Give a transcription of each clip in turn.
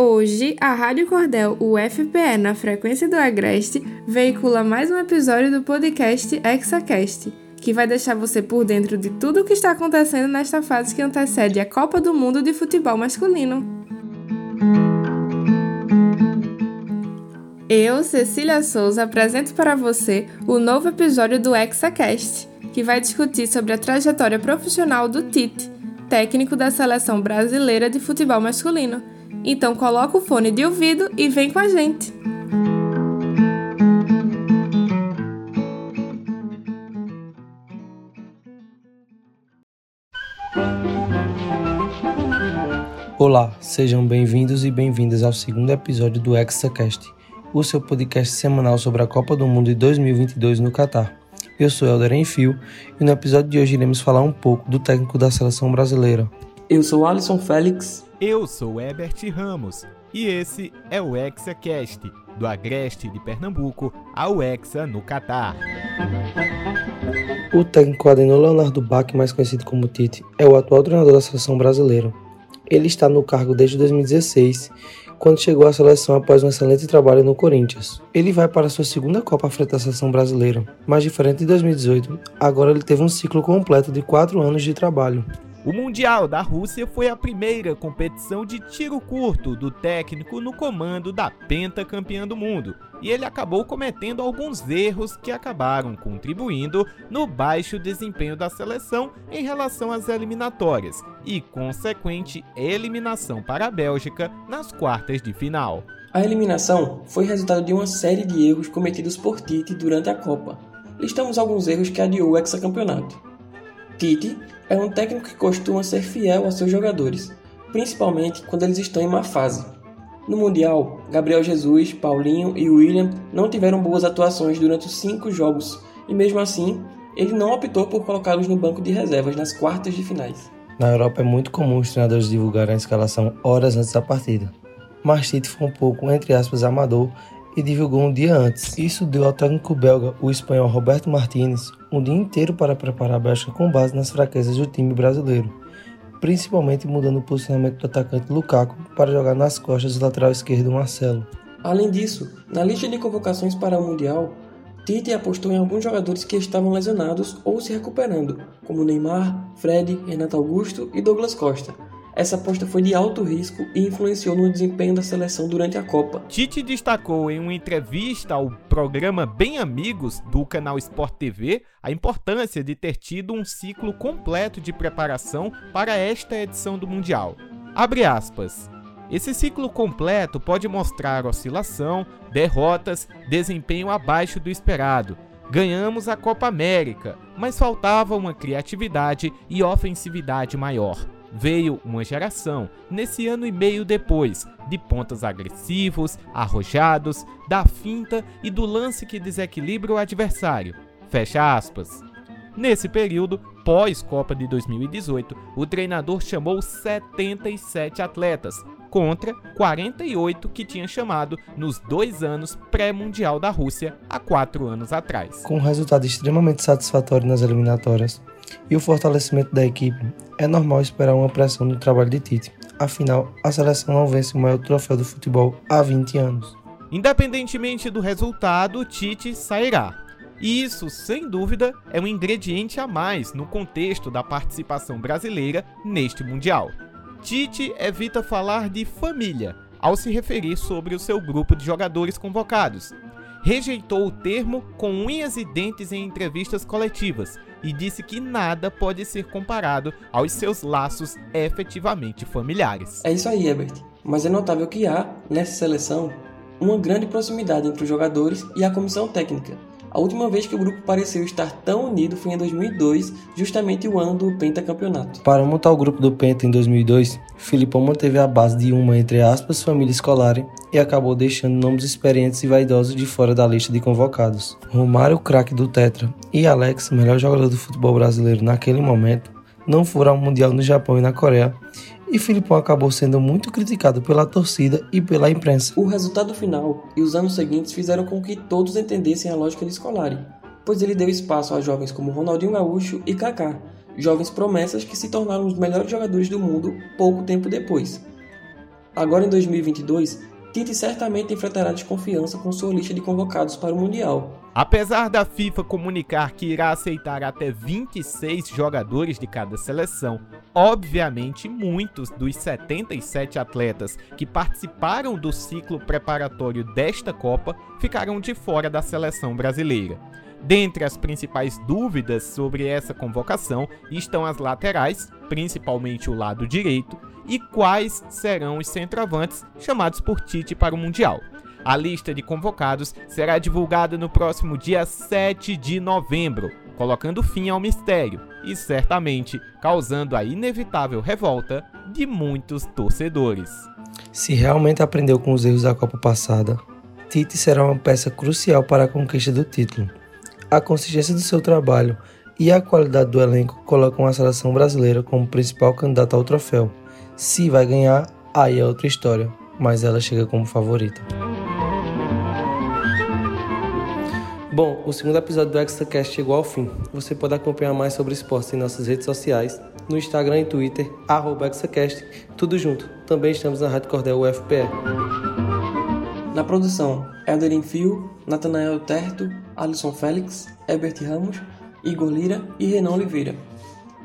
Hoje, a Rádio Cordel UFPE na frequência do Agreste veicula mais um episódio do podcast ExaCast, que vai deixar você por dentro de tudo o que está acontecendo nesta fase que antecede a Copa do Mundo de Futebol Masculino. Eu, Cecília Souza, apresento para você o novo episódio do ExaCast, que vai discutir sobre a trajetória profissional do Tite, técnico da seleção brasileira de futebol masculino. Então coloca o fone de ouvido e vem com a gente. Olá, sejam bem-vindos e bem-vindas ao segundo episódio do ExaCast, o seu podcast semanal sobre a Copa do Mundo de 2022 no Catar. Eu sou Helder Enfio e no episódio de hoje iremos falar um pouco do técnico da seleção brasileira. Eu sou Alisson Félix. Eu sou Ebert Ramos e esse é o ExaCast, do Agreste de Pernambuco ao Hexa no Catar. O técnico Adenor Leonardo Bach, mais conhecido como Tite, é o atual treinador da seleção brasileira. Ele está no cargo desde 2016 quando chegou à seleção após um excelente trabalho no Corinthians. Ele vai para sua segunda Copa à frente da seleção brasileira, mas diferente de 2018, agora ele teve um ciclo completo de quatro anos de trabalho. O Mundial da Rússia foi a primeira competição de tiro curto do técnico no comando da pentacampeã do mundo, e ele acabou cometendo alguns erros que acabaram contribuindo no baixo desempenho da seleção em relação às eliminatórias e consequente eliminação para a Bélgica nas quartas de final. A eliminação foi resultado de uma série de erros cometidos por Tite durante a Copa. Listamos alguns erros que adiou o hexacampeonato. Tite é um técnico que costuma ser fiel aos seus jogadores, principalmente quando eles estão em má fase. No Mundial, Gabriel Jesus, Paulinho e William não tiveram boas atuações durante os cinco jogos, e mesmo assim, ele não optou por colocá-los no banco de reservas nas quartas de finais. Na Europa é muito comum os treinadores divulgarem a escalação horas antes da partida, mas Tite foi um pouco, entre aspas, amador e divulgou um dia antes. Isso deu ao técnico belga, o espanhol Roberto Martinez, um dia inteiro para preparar a Bélgica com base nas fraquezas do time brasileiro, principalmente mudando o posicionamento do atacante Lukaku para jogar nas costas do lateral esquerdo Marcelo. Além disso, na lista de convocações para o Mundial, Tite apostou em alguns jogadores que estavam lesionados ou se recuperando, como Neymar, Fred, Renato Augusto e Douglas Costa, essa aposta foi de alto risco e influenciou no desempenho da seleção durante a Copa. Tite destacou em uma entrevista ao programa Bem Amigos do canal Sport TV a importância de ter tido um ciclo completo de preparação para esta edição do Mundial. Abre aspas. Esse ciclo completo pode mostrar oscilação, derrotas, desempenho abaixo do esperado. Ganhamos a Copa América, mas faltava uma criatividade e ofensividade maior veio uma geração, nesse ano e meio depois, de pontas agressivos, arrojados, da finta e do lance que desequilibra o adversário. Fecha aspas. Nesse período, pós-Copa de 2018, o treinador chamou 77 atletas, contra 48 que tinha chamado nos dois anos pré-mundial da Rússia há quatro anos atrás. Com um resultado extremamente satisfatório nas eliminatórias, e o fortalecimento da equipe, é normal esperar uma pressão no trabalho de Tite. Afinal, a seleção não vence o maior troféu do futebol há 20 anos. Independentemente do resultado, Tite sairá. E isso, sem dúvida, é um ingrediente a mais no contexto da participação brasileira neste Mundial. Tite evita falar de família ao se referir sobre o seu grupo de jogadores convocados. Rejeitou o termo com unhas e dentes em entrevistas coletivas e disse que nada pode ser comparado aos seus laços efetivamente familiares. É isso aí, Herbert. Mas é notável que há, nessa seleção, uma grande proximidade entre os jogadores e a comissão técnica. A última vez que o grupo pareceu estar tão unido foi em 2002, justamente o ano do pentacampeonato. Para montar o grupo do Penta em 2002, Filipão manteve a base de uma, entre aspas, família escolar e acabou deixando nomes experientes e vaidosos de fora da lista de convocados. Romário, craque do Tetra, e Alex, melhor jogador do futebol brasileiro naquele momento, não foram ao Mundial no Japão e na Coreia e Filipão acabou sendo muito criticado pela torcida e pela imprensa. O resultado final e os anos seguintes fizeram com que todos entendessem a lógica de Scolari, pois ele deu espaço a jovens como Ronaldinho Gaúcho e Kaká, jovens promessas que se tornaram os melhores jogadores do mundo pouco tempo depois. Agora em 2022, Tite certamente enfrentará desconfiança com sua lista de convocados para o Mundial. Apesar da FIFA comunicar que irá aceitar até 26 jogadores de cada seleção, obviamente muitos dos 77 atletas que participaram do ciclo preparatório desta Copa ficaram de fora da seleção brasileira. Dentre as principais dúvidas sobre essa convocação estão as laterais, principalmente o lado direito, e quais serão os centroavantes chamados por Tite para o Mundial. A lista de convocados será divulgada no próximo dia 7 de novembro, colocando fim ao mistério e certamente causando a inevitável revolta de muitos torcedores. Se realmente aprendeu com os erros da Copa passada, Tite será uma peça crucial para a conquista do título. A consistência do seu trabalho e a qualidade do elenco colocam a seleção brasileira como principal candidata ao troféu. Se vai ganhar, aí é outra história, mas ela chega como favorita. Bom, o segundo episódio do ExtraCast chegou ao fim. Você pode acompanhar mais sobre esporte em nossas redes sociais, no Instagram e Twitter, arroba ExtraCast, tudo junto. Também estamos na Rádio Cordel UFPE. Na produção, Elderin Fio, Natanael Terto, Alisson Félix, Herbert Ramos, Igor Lira e Renan Oliveira.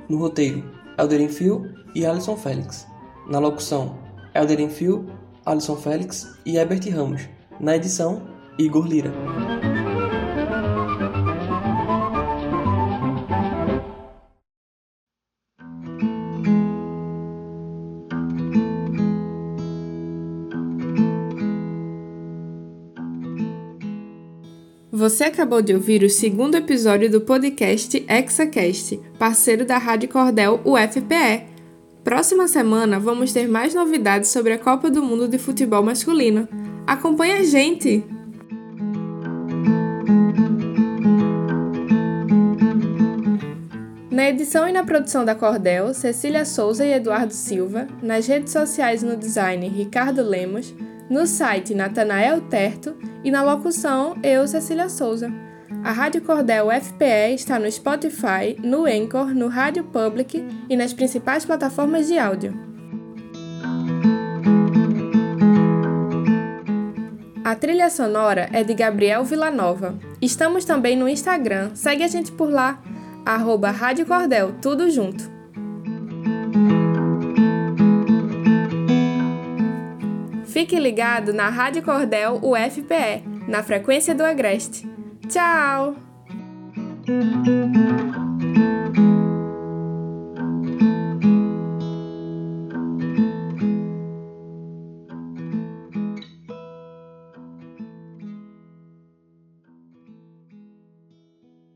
No roteiro, Elderin Fio e Alisson Félix. Na locução, Elderin Fio, Alisson Félix e Herbert Ramos. Na edição, Igor Lira. Você acabou de ouvir o segundo episódio do podcast ExaCast, parceiro da Rádio Cordel UFPE. Próxima semana vamos ter mais novidades sobre a Copa do Mundo de Futebol Masculino. Acompanhe a gente! Na edição e na produção da Cordel, Cecília Souza e Eduardo Silva, nas redes sociais no design, Ricardo Lemos, no site Natanael Terto e na locução eu, Cecília Souza. A Rádio Cordel FPE está no Spotify, no Anchor, no Rádio Public e nas principais plataformas de áudio. A trilha sonora é de Gabriel Villanova. Estamos também no Instagram, segue a gente por lá, arroba Rádio Cordel, tudo junto. Fique ligado na Rádio Cordel UFPE, na frequência do Agreste. Tchau!